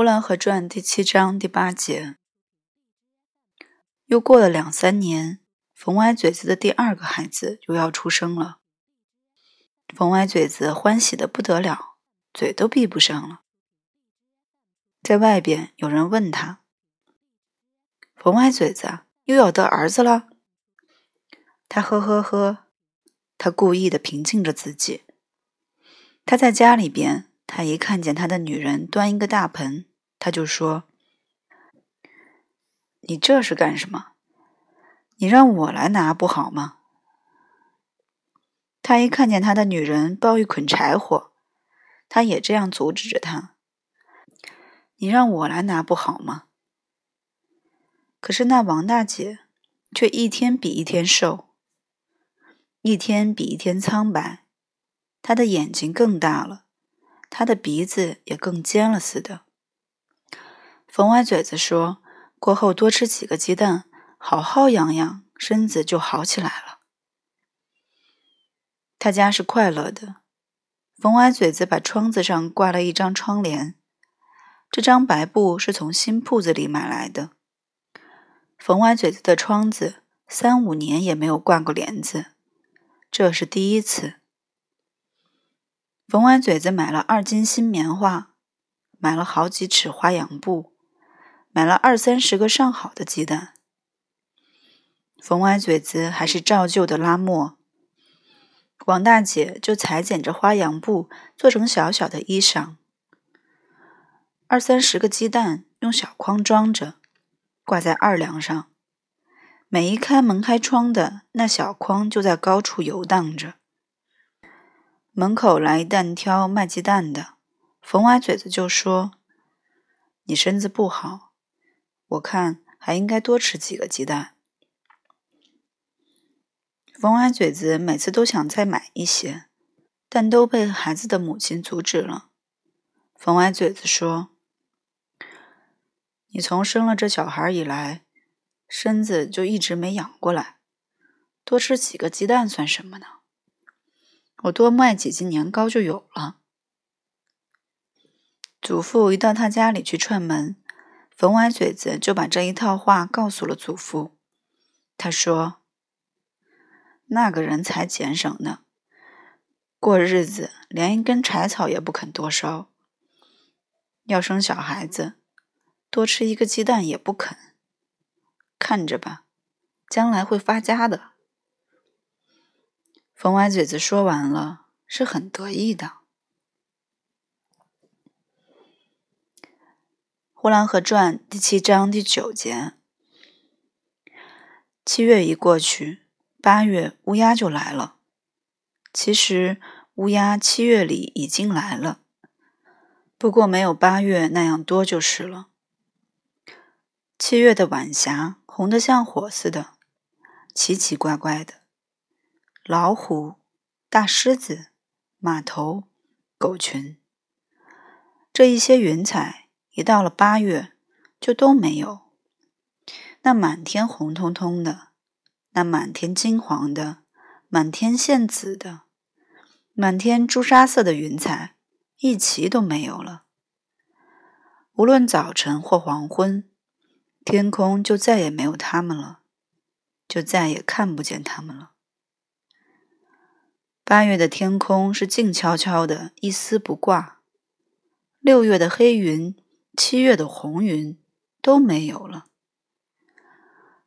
呼兰河传第七章第八节。又过了两三年，冯歪嘴子的第二个孩子又要出生了。冯歪嘴子欢喜的不得了，嘴都闭不上了。在外边有人问他：“冯歪嘴子又要得儿子了？”他呵呵呵，他故意的平静着自己。他在家里边。他一看见他的女人端一个大盆，他就说：“你这是干什么？你让我来拿不好吗？”他一看见他的女人抱一捆柴火，他也这样阻止着他：“你让我来拿不好吗？”可是那王大姐却一天比一天瘦，一天比一天苍白，她的眼睛更大了。她的鼻子也更尖了似的。冯歪嘴子说：“过后多吃几个鸡蛋，好好养养，身子就好起来了。”他家是快乐的。冯歪嘴子把窗子上挂了一张窗帘，这张白布是从新铺子里买来的。冯歪嘴子的窗子三五年也没有挂过帘子，这是第一次。冯歪嘴子买了二斤新棉花，买了好几尺花洋布，买了二三十个上好的鸡蛋。冯歪嘴子还是照旧的拉磨，王大姐就裁剪着花洋布做成小小的衣裳。二三十个鸡蛋用小筐装着，挂在二梁上，每一开门开窗的那小筐就在高处游荡着。门口来一担挑卖鸡蛋的，冯歪嘴子就说：“你身子不好，我看还应该多吃几个鸡蛋。”冯歪嘴子每次都想再买一些，但都被孩子的母亲阻止了。冯歪嘴子说：“你从生了这小孩以来，身子就一直没养过来，多吃几个鸡蛋算什么呢？”我多卖几斤年糕就有了。祖父一到他家里去串门，冯歪嘴子就把这一套话告诉了祖父。他说：“那个人才俭省呢，过日子连一根柴草也不肯多烧。要生小孩子，多吃一个鸡蛋也不肯。看着吧，将来会发家的。”冯歪嘴子说完了，是很得意的。《呼兰河传》第七章第九节：七月一过去，八月乌鸦就来了。其实乌鸦七月里已经来了，不过没有八月那样多就是了。七月的晚霞红得像火似的，奇奇怪怪的。老虎、大狮子、马头、狗群，这一些云彩一到了八月就都没有。那满天红彤彤的，那满天金黄的，满天现紫的，满天朱砂色的云彩，一齐都没有了。无论早晨或黄昏，天空就再也没有它们了，就再也看不见它们了。八月的天空是静悄悄的，一丝不挂。六月的黑云，七月的红云都没有了。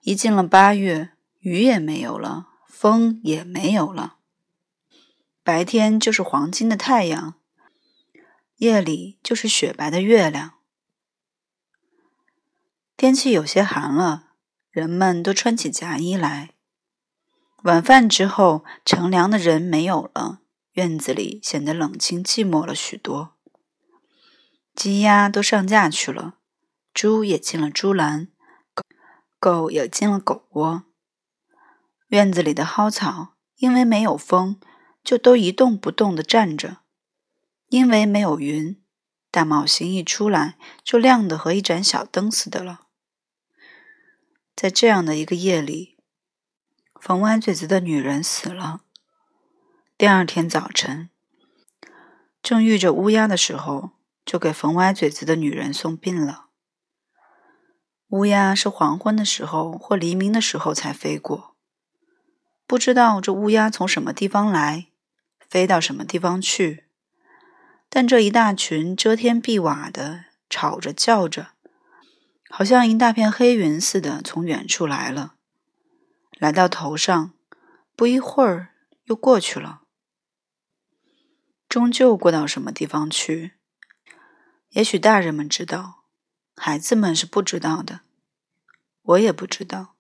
一进了八月，雨也没有了，风也没有了。白天就是黄金的太阳，夜里就是雪白的月亮。天气有些寒了，人们都穿起夹衣来。晚饭之后，乘凉的人没有了，院子里显得冷清寂寞了许多。鸡鸭都上架去了，猪也进了猪栏，狗狗也进了狗窝。院子里的蒿草因为没有风，就都一动不动地站着；因为没有云，大帽星一出来就亮得和一盏小灯似的了。在这样的一个夜里。冯歪嘴子的女人死了。第二天早晨，正遇着乌鸦的时候，就给缝歪嘴子的女人送病了。乌鸦是黄昏的时候或黎明的时候才飞过，不知道这乌鸦从什么地方来，飞到什么地方去。但这一大群遮天蔽瓦的，吵着叫着，好像一大片黑云似的，从远处来了，来到头上，不一会儿又过去了，终究过到什么地方去？也许大人们知道。孩子们是不知道的，我也不知道。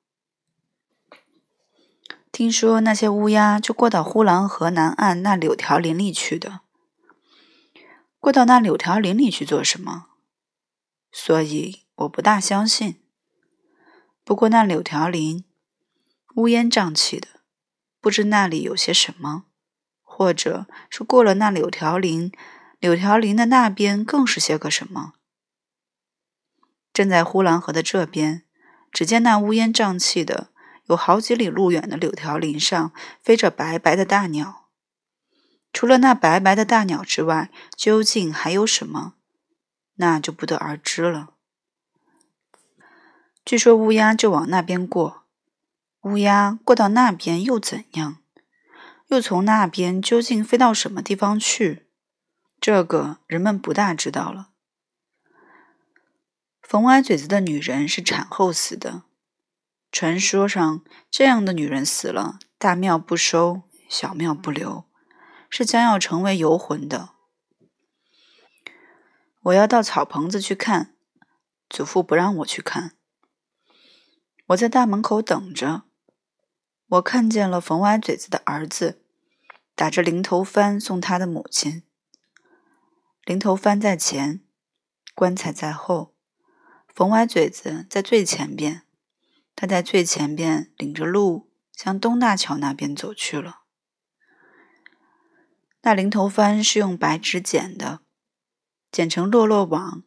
听说那些乌鸦就过到呼兰河南岸那柳条林里去的。过到那柳条林里去做什么？所以我不大相信。不过那柳条林乌烟瘴气的，不知那里有些什么，或者是过了那柳条林，柳条林的那边更是些个什么。正在呼兰河的这边，只见那乌烟瘴气的、有好几里路远的柳条林上飞着白白的大鸟。除了那白白的大鸟之外，究竟还有什么？那就不得而知了。据说乌鸦就往那边过，乌鸦过到那边又怎样？又从那边究竟飞到什么地方去？这个人们不大知道了。缝歪嘴子的女人是产后死的。传说上，这样的女人死了，大庙不收，小庙不留，是将要成为游魂的。我要到草棚子去看，祖父不让我去看。我在大门口等着。我看见了缝歪嘴子的儿子，打着零头幡送他的母亲。零头幡在前，棺材在后。缝歪嘴子在最前边，他在最前边领着路向东大桥那边走去了。那零头幡是用白纸剪的，剪成落落网，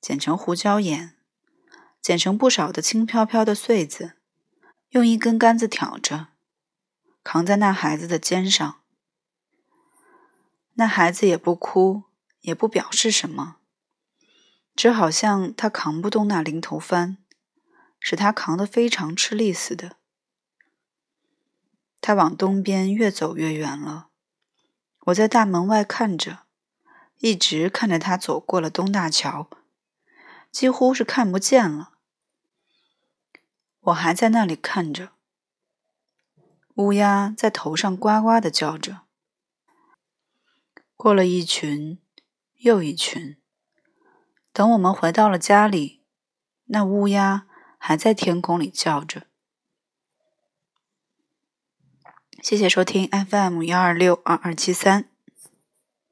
剪成胡椒眼，剪成不少的轻飘飘的穗子，用一根杆子挑着，扛在那孩子的肩上。那孩子也不哭，也不表示什么。只好像他扛不动那零头帆，使他扛得非常吃力似的。他往东边越走越远了，我在大门外看着，一直看着他走过了东大桥，几乎是看不见了。我还在那里看着，乌鸦在头上呱呱的叫着，过了一群又一群。等我们回到了家里，那乌鸦还在天空里叫着。谢谢收听 FM 幺二六二二七三。